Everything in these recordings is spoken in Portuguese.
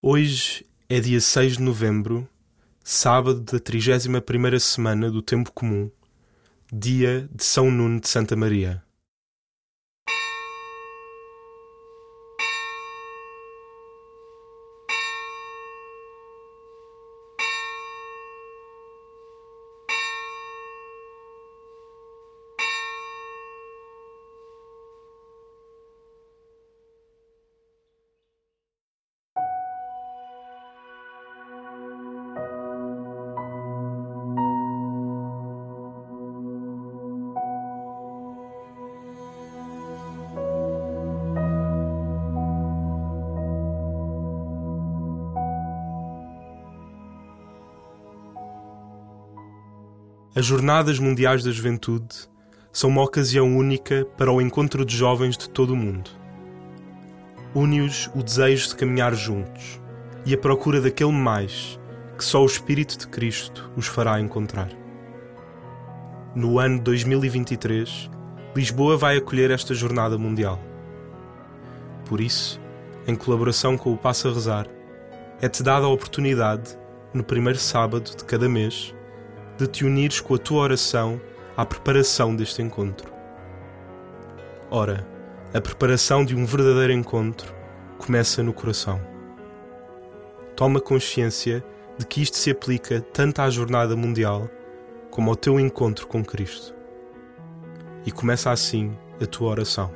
Hoje é dia 6 de novembro, sábado da 31ª semana do Tempo Comum, dia de São Nuno de Santa Maria. As Jornadas Mundiais da Juventude são uma ocasião única para o encontro de jovens de todo o mundo. Une-os o desejo de caminhar juntos e a procura daquele mais que só o Espírito de Cristo os fará encontrar. No ano 2023, Lisboa vai acolher esta Jornada Mundial. Por isso, em colaboração com o Passa a Rezar, é-te dada a oportunidade, no primeiro sábado de cada mês, de te unires com a tua oração à preparação deste encontro. Ora, a preparação de um verdadeiro encontro começa no coração. Toma consciência de que isto se aplica tanto à jornada mundial como ao teu encontro com Cristo. E começa assim a tua oração.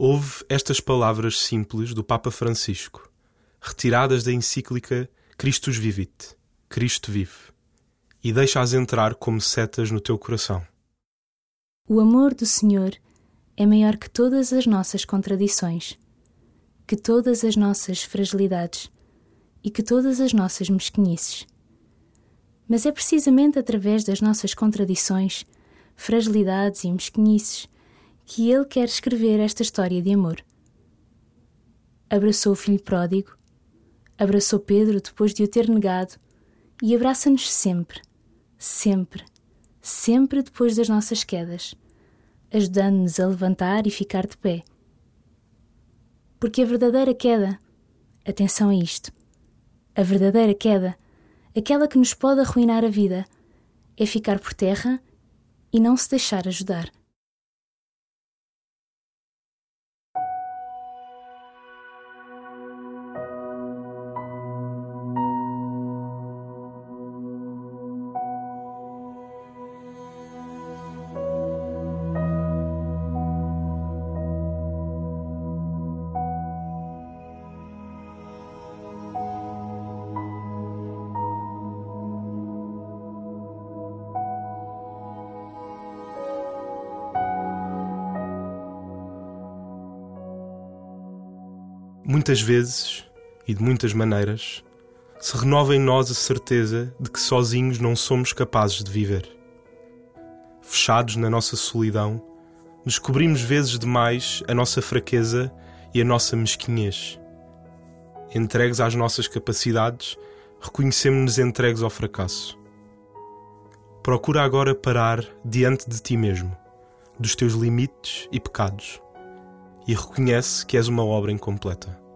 Houve estas palavras simples do Papa Francisco, retiradas da encíclica Christus Vivit, Cristo vive, e deixa-as entrar como setas no teu coração. O amor do Senhor é maior que todas as nossas contradições, que todas as nossas fragilidades e que todas as nossas mesquinices. Mas é precisamente através das nossas contradições, fragilidades e mesquinices que ele quer escrever esta história de amor. Abraçou o filho pródigo, abraçou Pedro depois de o ter negado e abraça-nos sempre, sempre, sempre depois das nossas quedas, ajudando-nos a levantar e ficar de pé. Porque a verdadeira queda, atenção a isto, a verdadeira queda, aquela que nos pode arruinar a vida, é ficar por terra e não se deixar ajudar. Muitas vezes, e de muitas maneiras, se renova em nós a certeza de que sozinhos não somos capazes de viver. fechados na nossa solidão, descobrimos vezes demais a nossa fraqueza e a nossa mesquinhez. Entregues às nossas capacidades, reconhecemos-nos entregues ao fracasso. Procura agora parar diante de ti mesmo, dos teus limites e pecados, e reconhece que és uma obra incompleta.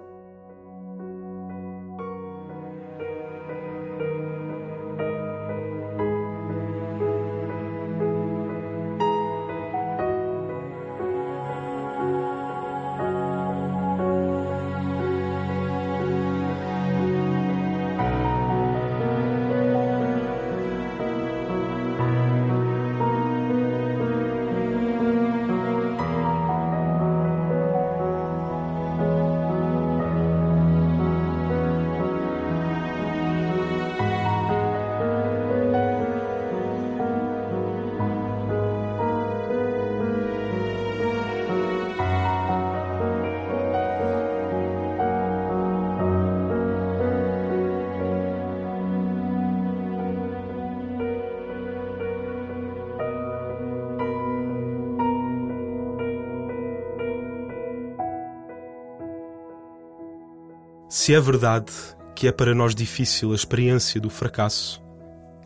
Se é verdade que é para nós difícil a experiência do fracasso,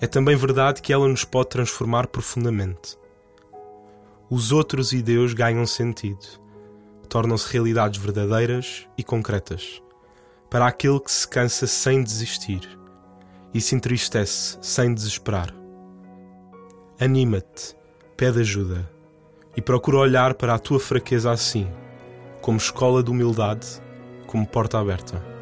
é também verdade que ela nos pode transformar profundamente. Os outros e Deus ganham sentido, tornam-se realidades verdadeiras e concretas, para aquele que se cansa sem desistir e se entristece sem desesperar. Anima-te, pede ajuda e procura olhar para a tua fraqueza assim, como escola de humildade, como porta aberta.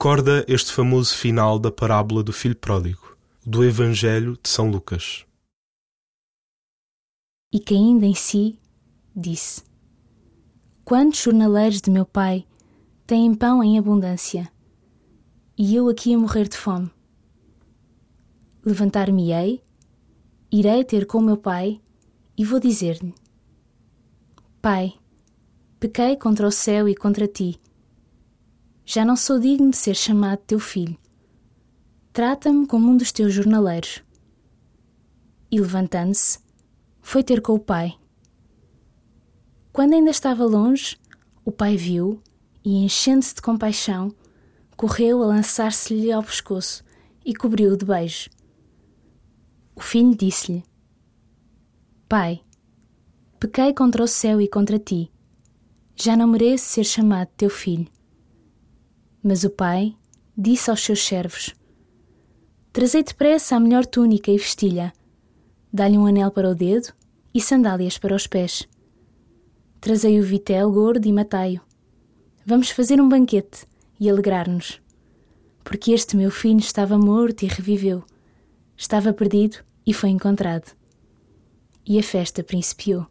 Recorda este famoso final da parábola do filho pródigo, do Evangelho de São Lucas. E caindo em si, disse: Quantos jornaleiros de meu pai têm pão em abundância, e eu aqui a morrer de fome? Levantar-me-ei, irei ter com meu pai e vou dizer-lhe: Pai, pequei contra o céu e contra ti já não sou digno de ser chamado teu filho. Trata-me como um dos teus jornaleiros. E levantando-se, foi ter com o pai. Quando ainda estava longe, o pai viu e, enchendo-se de compaixão, correu a lançar-se-lhe ao pescoço e cobriu-o de beijos. O filho disse-lhe: Pai, pequei contra o céu e contra ti. Já não mereço ser chamado teu filho. Mas o pai disse aos seus servos: Trazei depressa a melhor túnica e vestilha, dá-lhe um anel para o dedo e sandálias para os pés. Trazei o vitel gordo e matai-o. Vamos fazer um banquete e alegrar-nos. Porque este meu filho estava morto e reviveu, estava perdido e foi encontrado. E a festa principiou.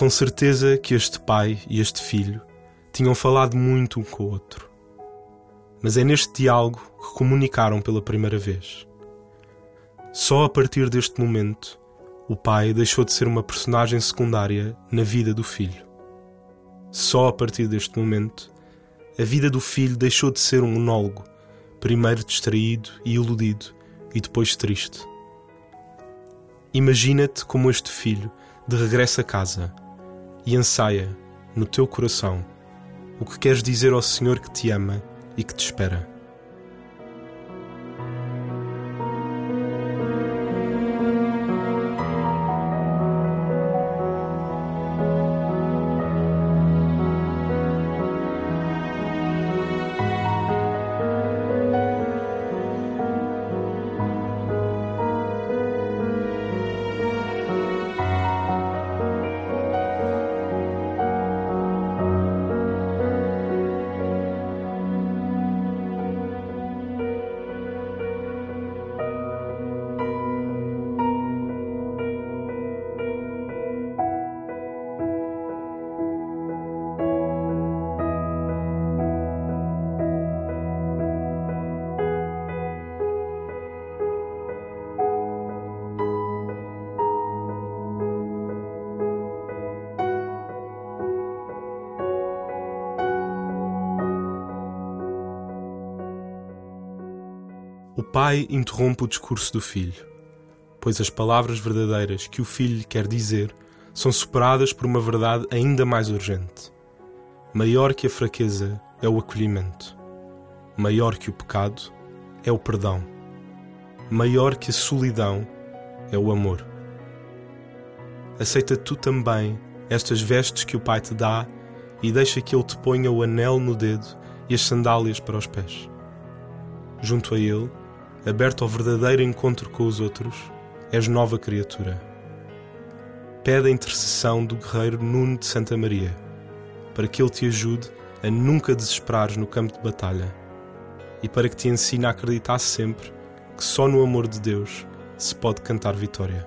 Com certeza que este pai e este filho tinham falado muito um com o outro. Mas é neste diálogo que comunicaram pela primeira vez. Só a partir deste momento, o pai deixou de ser uma personagem secundária na vida do filho. Só a partir deste momento, a vida do filho deixou de ser um monólogo, primeiro distraído e iludido e depois triste. Imagina-te como este filho de regresso a casa e ensaia, no teu coração, o que queres dizer ao Senhor que te ama e que te espera. O pai interrompe o discurso do filho, pois as palavras verdadeiras que o filho quer dizer são superadas por uma verdade ainda mais urgente. Maior que a fraqueza é o acolhimento. Maior que o pecado é o perdão. Maior que a solidão é o amor. Aceita tu também estas vestes que o Pai te dá e deixa que Ele te ponha o anel no dedo e as sandálias para os pés. Junto a Ele, aberto ao verdadeiro encontro com os outros, és nova criatura. Pede a intercessão do guerreiro Nuno de Santa Maria, para que ele te ajude a nunca desesperares no campo de batalha e para que te ensine a acreditar sempre que só no amor de Deus se pode cantar vitória.